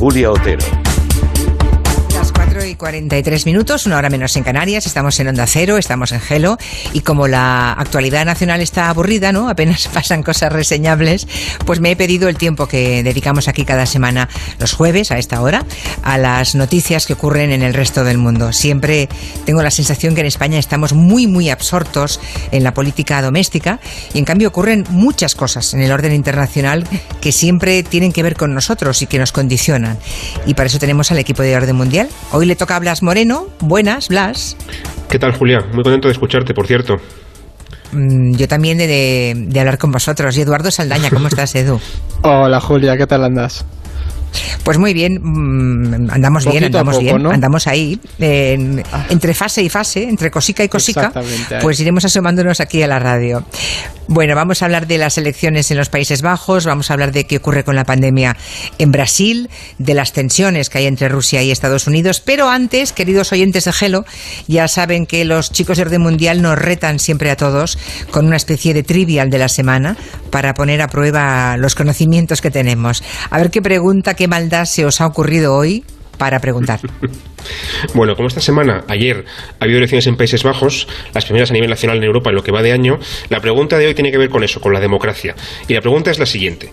Julia Otero. 4 y 43 minutos, una hora menos en Canarias, estamos en Onda Cero, estamos en Gelo y como la actualidad nacional está aburrida, ¿no? Apenas pasan cosas reseñables, pues me he pedido el tiempo que dedicamos aquí cada semana, los jueves a esta hora, a las noticias que ocurren en el resto del mundo. Siempre tengo la sensación que en España estamos muy, muy absortos en la política doméstica y en cambio ocurren muchas cosas en el orden internacional que siempre tienen que ver con nosotros y que nos condicionan. Y para eso tenemos al equipo de orden mundial Hoy le toca a Blas Moreno. Buenas, Blas. ¿Qué tal, Julia? Muy contento de escucharte, por cierto. Mm, yo también de, de, hablar con vosotros. Y Eduardo Saldaña, ¿cómo estás, Edu? Hola, Julia, ¿qué tal andas? Pues muy bien, mm, andamos bien, andamos bien, andamos ahí, ah. entre fase y fase, entre cosica y cosica, pues iremos asomándonos aquí a la radio. Bueno, vamos a hablar de las elecciones en los Países Bajos, vamos a hablar de qué ocurre con la pandemia en Brasil, de las tensiones que hay entre Rusia y Estados Unidos, pero antes, queridos oyentes de Gelo, ya saben que los chicos de Orden Mundial nos retan siempre a todos con una especie de trivial de la semana para poner a prueba los conocimientos que tenemos. A ver qué pregunta, qué maldad se os ha ocurrido hoy para preguntar. Bueno, como esta semana, ayer, ha habido elecciones en Países Bajos, las primeras a nivel nacional en Europa en lo que va de año, la pregunta de hoy tiene que ver con eso, con la democracia. Y la pregunta es la siguiente.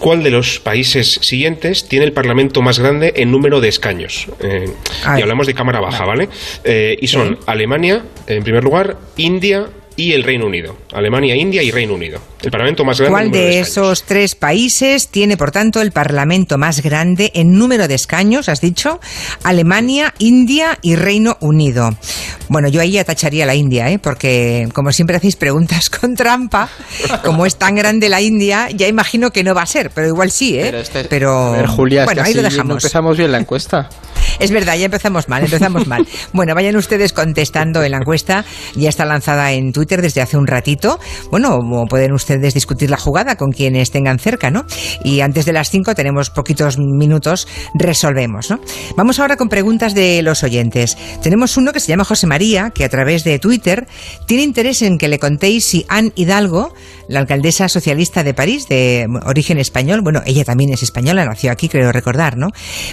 ¿Cuál de los países siguientes tiene el Parlamento más grande en número de escaños? Eh, y hablamos de Cámara Baja, ¿vale? Eh, y son Alemania, en primer lugar, India, y el Reino Unido. Alemania, India y Reino Unido. El Parlamento más grande. ¿Cuál de, esos tres países tiene, por tanto, el Parlamento más grande en número de escaños, has dicho? Alemania, India y Reino Unido. Bueno, yo ahí atacharía la India, ¿eh? porque como siempre hacéis preguntas con trampa, como es tan grande la India, ya imagino que no va a ser, pero igual sí, ¿eh? Pero, este- a ver, Julia, bueno, ahí lo dejamos. No empezamos bien la encuesta. Es verdad, ya empezamos mal, empezamos mal. Bueno, vayan ustedes contestando en la encuesta, ya está lanzada en Twitter desde hace un ratito. Bueno, pueden ustedes discutir la jugada con quienes tengan cerca, ¿no? Y antes de las 5 tenemos poquitos minutos, resolvemos, ¿no? Vamos ahora con preguntas de los oyentes. Tenemos uno que se llama José María, que a través de Twitter tiene interés en que le contéis si Anne Hidalgo, la alcaldesa socialista de París, de origen español, bueno, ella también es española, nació aquí, creo recordar, ¿no?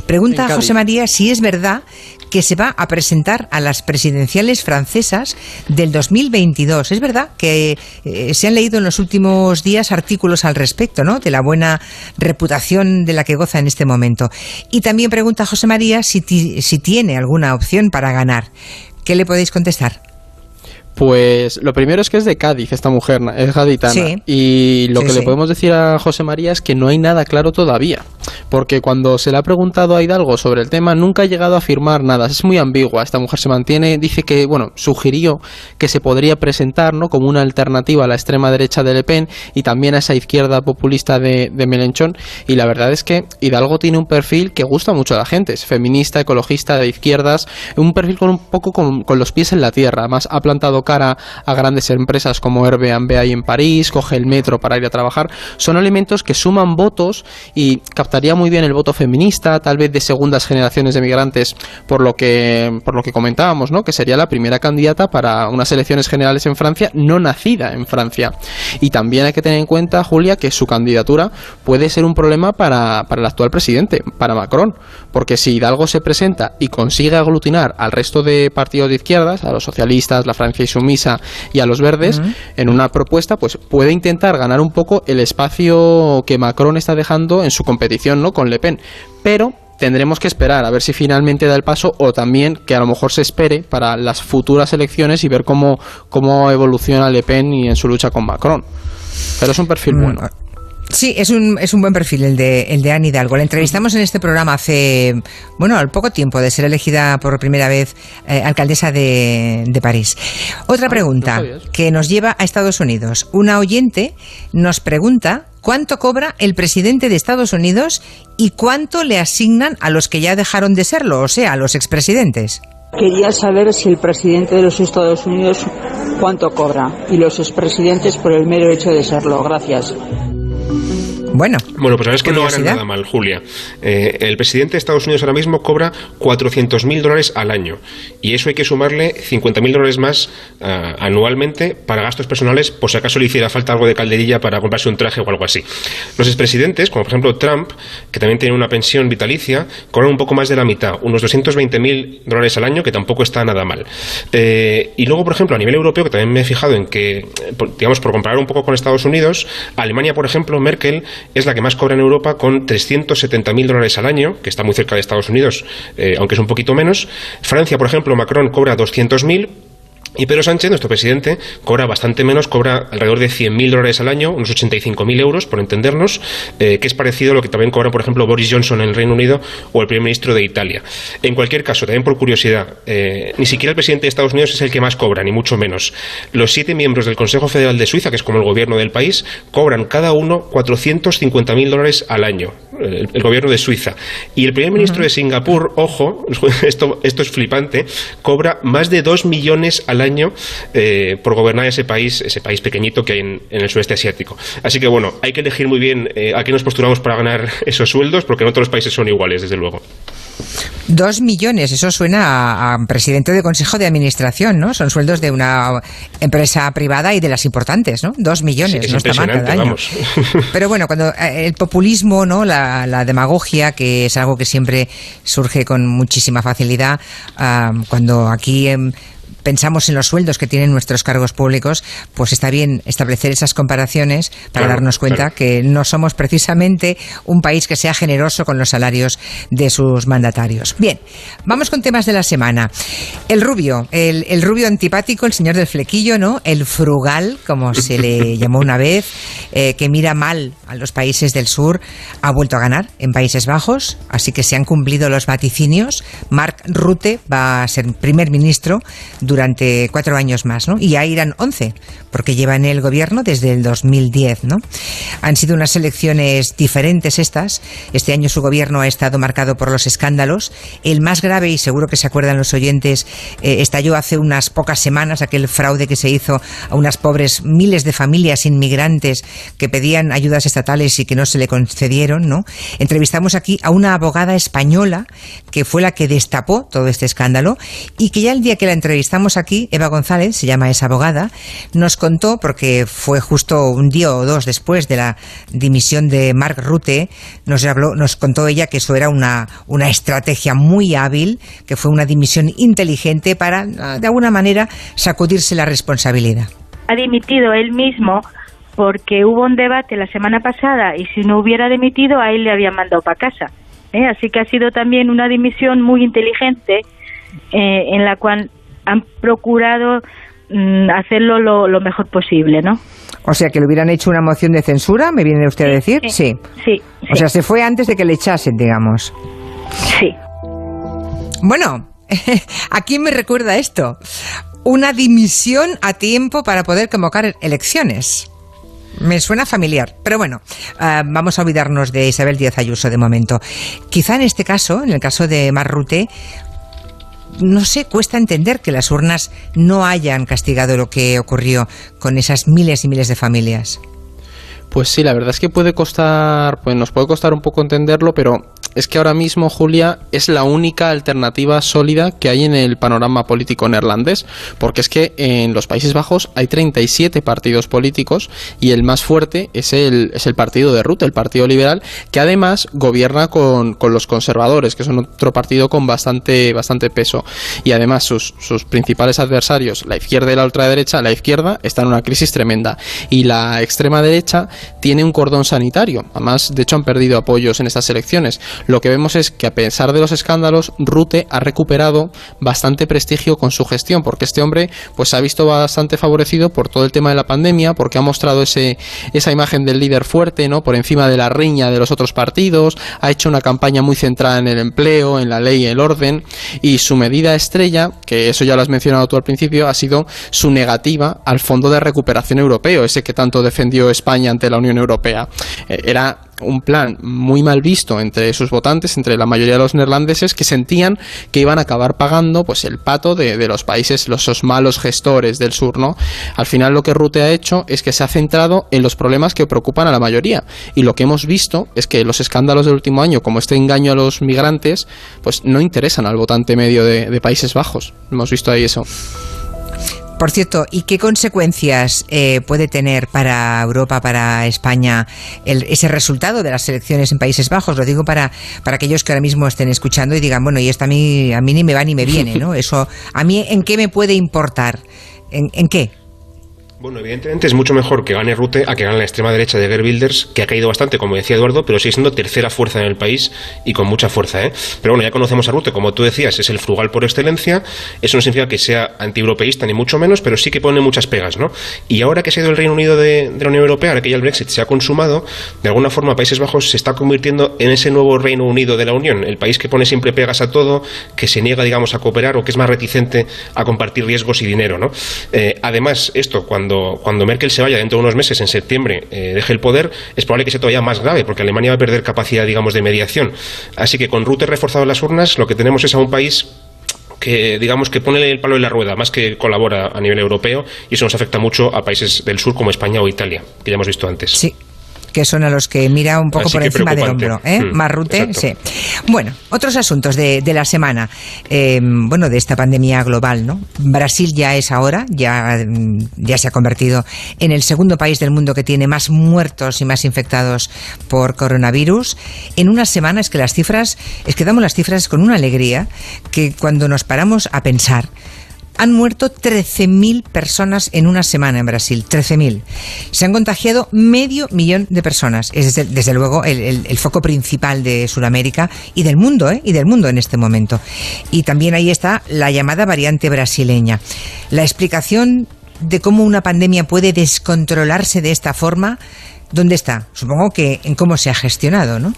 Pregunta a José María si es verdad que se va a presentar a las presidenciales francesas del 2022. Es verdad que eh, se han leído en los últimos días artículos al respecto, ¿no? De la buena reputación de la que goza en este momento. Y también pregunta José María si, si tiene alguna opción para ganar. ¿Qué le podéis contestar? Pues lo primero es que es de Cádiz, esta mujer, es gaditana. Y lo que le podemos decir a José María es que no hay nada claro todavía. Porque cuando se le ha preguntado a Hidalgo sobre el tema, nunca ha llegado a afirmar nada. Es muy ambigua. Esta mujer se mantiene, dice que, bueno, sugirió que se podría presentar ¿no? como una alternativa a la extrema derecha de Le Pen y también a esa izquierda populista de, de Melenchón. Y la verdad es que Hidalgo tiene un perfil que gusta mucho a la gente. Es feminista, ecologista, de izquierdas. Un perfil con un poco con, los pies en la tierra. Además, ha plantado cara a grandes empresas como Airbnb ahí en París, coge el metro para ir a trabajar, son elementos que suman votos y captaría muy bien el voto feminista, tal vez de segundas generaciones de migrantes, por lo que, por lo que comentábamos, ¿no? que sería la primera candidata para unas elecciones generales en Francia, no nacida en Francia. Y también hay que tener en cuenta, Julia, que su candidatura puede ser un problema para, para el actual presidente, para Macron, porque si Hidalgo se presenta y consigue aglutinar al resto de partidos de izquierdas, a los socialistas, la Francia y Sumisa, y a los verdes en una propuesta, pues puede intentar ganar un poco el espacio que Macron está dejando en su competición ¿no? con Le Pen. Pero tendremos que esperar a ver si finalmente da el paso o también que a lo mejor se espere para las futuras elecciones y ver cómo, cómo evoluciona Le Pen y en su lucha con Macron. Pero es un perfil mm, bueno. Sí, es un, es un buen perfil el de, el de Anne Hidalgo. La entrevistamos en este programa hace, bueno, al poco tiempo de ser elegida por primera vez eh, alcaldesa de, de, París. Otra ah, pregunta que nos lleva a Estados Unidos. Una oyente nos pregunta cuánto cobra el presidente de Estados Unidos y cuánto le asignan a los que ya dejaron de serlo, o sea, a los expresidentes. Quería saber si el presidente de los Estados Unidos cuánto cobra y los expresidentes por el mero hecho de serlo. Gracias. Bueno, bueno pues sabes que no ganan nada mal, Julia. Eh, el presidente de Estados Unidos ahora mismo cobra 400.000 dólares al año y eso hay que sumarle 50.000 dólares más eh, anualmente para gastos personales por si acaso le hiciera falta algo de calderilla para comprarse un traje o algo así. Los expresidentes, como por ejemplo Trump, que también tiene una pensión vitalicia, cobran un poco más de la mitad, unos 220.000 dólares al año, que tampoco está nada mal. Eh, y luego, por ejemplo, a nivel europeo, que también me he fijado en que, digamos, por comparar un poco con Estados Unidos, Alemania, por ejemplo, Merkel es la que más cobra en Europa con 370.000 dólares al año, que está muy cerca de Estados Unidos, eh, aunque es un poquito menos. Francia, por ejemplo, Macron cobra 200.000 y Pedro Sánchez, nuestro presidente, cobra bastante menos, cobra alrededor de 100.000 dólares al año, unos 85.000 euros, por entendernos, eh, que es parecido a lo que también cobra, por ejemplo, Boris Johnson en el Reino Unido o el primer ministro de Italia. En cualquier caso, también por curiosidad, eh, ni siquiera el presidente de Estados Unidos es el que más cobra, ni mucho menos. Los siete miembros del Consejo Federal de Suiza, que es como el gobierno del país, cobran cada uno 450.000 dólares al año, el, gobierno de Suiza. Y el primer ministro de Singapur, ojo, esto, esto es flipante, cobra más de 2 millones al año eh, por gobernar ese país, ese país pequeñito que hay en, el sudeste asiático. Así que bueno, hay que elegir muy bien eh, a qué nos postulamos para ganar esos sueldos, porque no todos los países son iguales, desde luego. Dos millones, eso suena a, presidente de consejo de administración, ¿no? Son sueldos de una empresa privada y de las importantes, ¿no? Dos millones, no está mal cada año. Pero bueno, cuando eh, el populismo, ¿no? La, demagogia, que es algo que siempre surge con muchísima facilidad, ah, cuando aquí em, pensamos en los sueldos que tienen nuestros cargos públicos, pues está bien establecer esas comparaciones para darnos cuenta que no somos precisamente un país que sea generoso con los salarios de sus mandatarios. Bien, vamos con temas de la semana. El rubio, el, rubio antipático, el señor del flequillo, ¿no? El frugal, como se le llamó una vez, eh, que mira mal a los países del sur, ha vuelto a ganar en Países Bajos, así que se han cumplido los vaticinios. Mark Rutte va a ser primer ministro durante cuatro años más, ¿no? Y ya irán once, porque lleva en el gobierno desde el 2010, ¿no? Han sido unas elecciones diferentes estas. Este año su gobierno ha estado marcado por los escándalos. El más grave, y seguro que se acuerdan los oyentes, eh, estalló hace unas pocas semanas aquel fraude que se hizo a unas pobres miles de familias inmigrantes que pedían ayudas estatales y que no se le concedieron, ¿no? Entrevistamos aquí a una abogada española que fue la que destapó todo este escándalo y que ya el día que la entrevistamos aquí, Eva González, se llama, es abogada, nos contó, porque fue justo un día o dos después de la dimisión de Mark Rutte, nos, habló, nos contó ella que eso era una, una estrategia muy hábil, que fue una dimisión inteligente para, de alguna manera, sacudirse la responsabilidad. Ha dimitido él mismo porque hubo un debate la semana pasada y si no hubiera dimitido a él le habían mandado para casa. ¿eh? Así que ha sido también una dimisión muy inteligente eh, en la cual han procurado mm, hacerlo lo, mejor posible, ¿no? O sea, que le hubieran hecho una moción de censura, ¿me viene usted a decir? Sí, sí. O sea, se fue antes de que le echasen, digamos. Sí. Bueno, ¿a quién me recuerda esto? Una dimisión a tiempo para poder convocar elecciones. Me suena familiar, pero bueno, ah, vamos a olvidarnos de Isabel Díaz Ayuso de momento. Quizá en este caso, en el caso de Marrute, no sé, cuesta entender que las urnas no hayan castigado lo que ocurrió con esas miles y miles de familias. Pues sí, la verdad es que puede costar, pues nos puede costar un poco entenderlo, pero es que ahora mismo, Julia, es la única alternativa sólida que hay en el panorama político neerlandés, porque es que en los Países Bajos hay 37 partidos políticos y el más fuerte es el, es el partido de Rutte, el Partido Liberal, que además gobierna con, los conservadores, que son otro partido con bastante, bastante peso. Y además sus, sus principales adversarios, la izquierda y la ultraderecha, la izquierda está en una crisis tremenda y la extrema derecha tiene un cordón sanitario. Además, de hecho, han perdido apoyos en estas elecciones lo que vemos es que a pesar de los escándalos, Rute ha recuperado bastante prestigio con su gestión, porque este hombre pues se ha visto bastante favorecido por todo el tema de la pandemia, porque ha mostrado ese, esa imagen del líder fuerte, ¿no? Por encima de la riña de los otros partidos, ha hecho una campaña muy centrada en el empleo, en la ley y el orden, y su medida estrella, que eso ya lo has mencionado tú al principio, ha sido su negativa al Fondo de Recuperación Europeo, ese que tanto defendió España ante la Unión Europea. Eh, era un plan muy mal visto entre sus votantes, entre la mayoría de los neerlandeses, que sentían que iban a acabar pagando pues el pato de, de los países, los malos gestores del sur, ¿no? Al final lo que Rute ha hecho es que se ha centrado en los problemas que preocupan a la mayoría. Y lo que hemos visto es que los escándalos del último año, como este engaño a los migrantes, pues no interesan al votante medio de, de Países Bajos. Hemos visto ahí eso. Por cierto, ¿y qué consecuencias eh, puede tener para Europa, para España, ese resultado de las elecciones en Países Bajos? Lo digo para, para aquellos que ahora mismo estén escuchando y digan, bueno, y esto a mí, a mí ni me va ni me viene, ¿no? Eso, ¿a mí en qué me puede importar? ¿En, en qué? Bueno, evidentemente es mucho mejor que gane Rute a que gane la extrema derecha de Gerbilders, que ha caído bastante, como decía Eduardo, pero sigue siendo tercera fuerza en el país y con mucha fuerza. ¿eh? Pero bueno, ya conocemos a Rute, como tú decías, es el frugal por excelencia. Eso no significa que sea antieuropeísta, ni mucho menos, pero sí que pone muchas pegas. ¿no? Y ahora que se ha ido el Reino Unido de, de la Unión Europea, ahora que ya el Brexit se ha consumado, de alguna forma Países Bajos se está convirtiendo en ese nuevo Reino Unido de la Unión, el país que pone siempre pegas a todo, que se niega, digamos, a cooperar o que es más reticente a compartir riesgos y dinero. ¿no? Eh, además, esto, cuando cuando, Merkel se vaya dentro de unos meses, en septiembre, eh, deje el poder, es probable que sea todavía más grave, porque Alemania va a perder capacidad, digamos, de mediación. Así que con Rutte reforzado en las urnas, lo que tenemos es a un país que digamos que pone el palo en la rueda más que colabora a nivel europeo y eso nos afecta mucho a países del sur como España o Italia que ya hemos visto antes. Sí, que son a los que mira un poco por encima del hombro. ¿eh? Mm, Marrute, sí. Bueno, otros asuntos de, de la semana. Eh, bueno, de esta pandemia global, ¿no? Brasil ya es ahora, ya, mm, ya se ha convertido en el segundo país del mundo que tiene más muertos y más infectados por coronavirus. En una semana es que las cifras, es que damos las cifras con una alegría que cuando nos paramos a pensar, han muerto 13.000 personas en una semana en Brasil. 13.000. Se han contagiado medio millón de personas. Es desde, luego el, foco principal de Sudamérica y del mundo, ¿eh? Y del mundo en este momento. Y también ahí está la llamada variante brasileña. La explicación de cómo una pandemia puede descontrolarse de esta forma, ¿dónde está? Supongo que en cómo se ha gestionado, ¿no?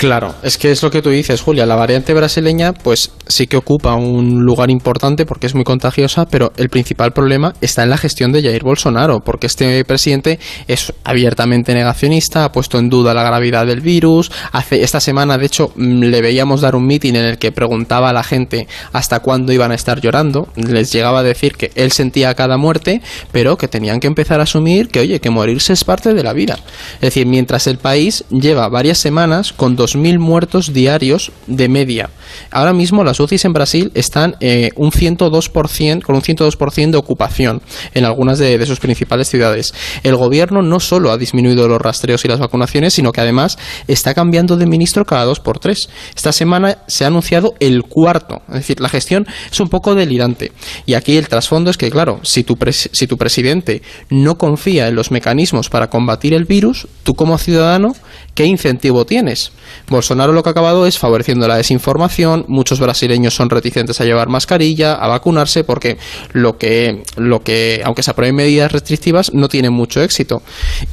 Claro, es que es lo que tú dices, Julia. La variante brasileña, pues sí que ocupa un lugar importante porque es muy contagiosa, pero el principal problema está en la gestión de Jair Bolsonaro, porque este presidente es abiertamente negacionista, ha puesto en duda la gravedad del virus. Hace esta semana, de hecho, mm, le veíamos dar un mitin en el que preguntaba a la gente hasta cuándo iban a estar llorando. Les llegaba a decir que él sentía cada muerte, pero que tenían que empezar a asumir que, oye, que morirse es parte de la vida. Es decir, mientras el país lleva varias semanas con 2.000 muertos diarios de media. Ahora mismo las UCIs en Brasil están eh, un 102%, con un 102% de ocupación en algunas de, sus principales ciudades. El gobierno no solo ha disminuido los rastreos y las vacunaciones, sino que además está cambiando de ministro cada dos por tres. Esta semana se ha anunciado el cuarto. Es decir, la gestión es un poco delirante. Y aquí el trasfondo es que, claro, si tu, si tu presidente no confía en los mecanismos para combatir el virus, tú como ciudadano, ¿qué incentivo tienes? Bolsonaro lo que ha acabado es favoreciendo la desinformación, muchos brasileños son reticentes a llevar mascarilla, a vacunarse, porque lo que, lo que aunque se aprueben medidas restrictivas, no tiene mucho éxito.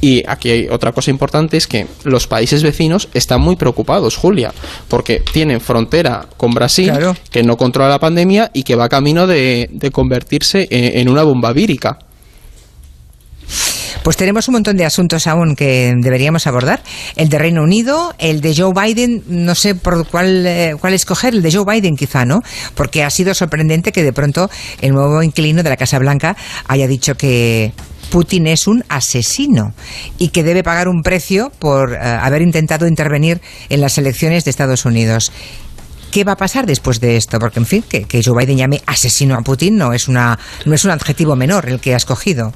Y aquí hay otra cosa importante, es que los países vecinos están muy preocupados, Julia, porque tienen frontera con Brasil, que no controla la pandemia y que va camino de, convertirse en una bomba vírica. Pues tenemos un montón de asuntos aún que deberíamos abordar. El de Reino Unido, el de Joe Biden, no sé por cuál, eh, cuál escoger, el de Joe Biden quizá, ¿no? Porque ha sido sorprendente que de pronto el nuevo inquilino de la Casa Blanca haya dicho que Putin es un asesino y que debe pagar un precio por eh, haber intentado intervenir en las elecciones de Estados Unidos. ¿Qué va a pasar después de esto? Porque, en fin, que, que Joe Biden llame asesino a Putin no es, una, no es un adjetivo menor el que ha escogido.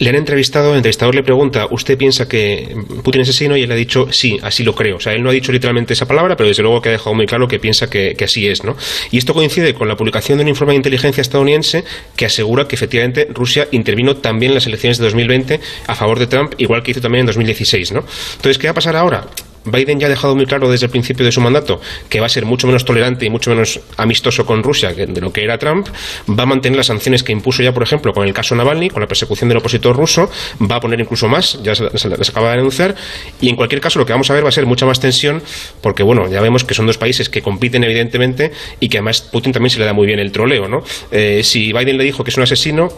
Le han entrevistado, el entrevistador le pregunta, ¿usted piensa que Putin es asesino? Y él ha dicho, sí, así lo creo. O sea, él no ha dicho literalmente esa palabra, pero desde luego que ha dejado muy claro que piensa que, así es, ¿no? Y esto coincide con la publicación de un informe de inteligencia estadounidense que asegura que efectivamente Rusia intervino también en las elecciones de 2020 a favor de Trump, igual que hizo también en 2016, ¿no? Entonces, ¿qué va a pasar ahora? Biden ya ha dejado muy claro desde el principio de su mandato que va a ser mucho menos tolerante y mucho menos amistoso con Rusia de lo que era Trump, va a mantener las sanciones que impuso ya, por ejemplo, con el caso Navalny, con la persecución del opositor ruso, va a poner incluso más, ya se, les acaba de denunciar, y en cualquier caso lo que vamos a ver va a ser mucha más tensión, porque bueno, ya vemos que son dos países que compiten evidentemente y que además Putin también se le da muy bien el troleo, ¿no? Eh, si Biden le dijo que es un asesino,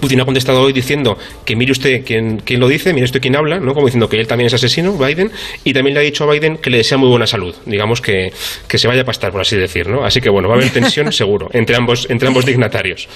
Putin ha contestado hoy diciendo que mire usted quién, quién lo dice, mire usted quién habla, ¿no? Como diciendo que él también es asesino, Biden, y también le ha dicho a Biden que le desea muy buena salud, digamos que, que se vaya a pastar, por así decir, ¿no? Así que bueno, va a haber tensión seguro entre ambos, entre ambos dignatarios.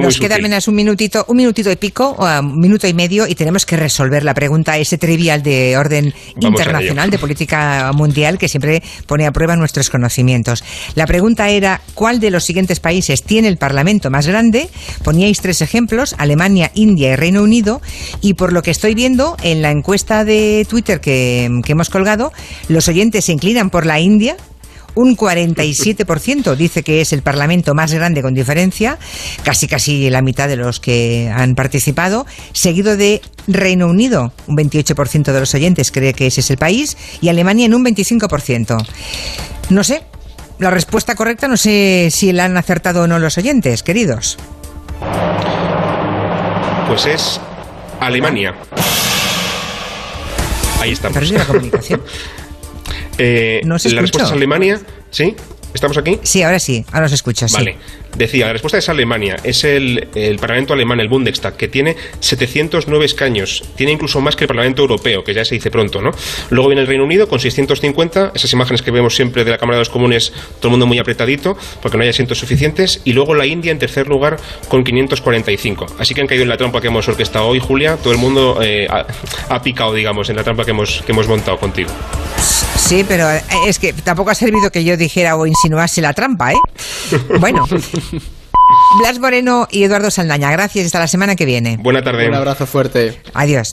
Nos queda apenas un minutito, un minutito y pico, un minuto y medio, y tenemos que resolver la pregunta ese trivial de orden internacional, de política mundial, que siempre pone a prueba nuestros conocimientos. La pregunta era, ¿cuál de los siguientes países tiene el Parlamento más grande? Poníais tres ejemplos, Alemania, India y Reino Unido, y por lo que estoy viendo en la encuesta de Twitter que hemos colgado, los oyentes se inclinan por la India, un 47% dice que es el Parlamento más grande con diferencia, casi casi la mitad de los que han participado, seguido de Reino Unido, un 28% de los oyentes cree que ese es el país, y Alemania en un 25%. No sé, la respuesta correcta no sé si la han acertado o no los oyentes, queridos. Pues es Alemania. Ahí estamos. la comunicación. Eh, la respuesta es Alemania, ¿sí? ¿Estamos aquí? Sí, ahora sí, ahora os escucho. Vale. Decía, la respuesta es Alemania. Es el, Parlamento alemán, el Bundestag, que tiene 709 escaños. Tiene incluso más que el Parlamento Europeo, que ya se dice pronto, ¿no? Luego viene el Reino Unido con 650. Esas imágenes que vemos siempre de la Cámara de los Comunes, todo el mundo muy apretadito, porque no hay asientos suficientes. Y luego la India en tercer lugar con 545. Así que han caído en la trampa que hemos orquestado hoy, Julia. Todo el mundo eh, ha, picado, digamos, en la trampa que hemos, que hemos montado contigo. Sí, pero eh, es que tampoco ha servido que yo dijera o insinuase la trampa, ¿eh? Bueno. Blas Moreno y Eduardo Saldaña, gracias. Hasta la semana que viene. Buena tarde. Un abrazo fuerte. Adiós.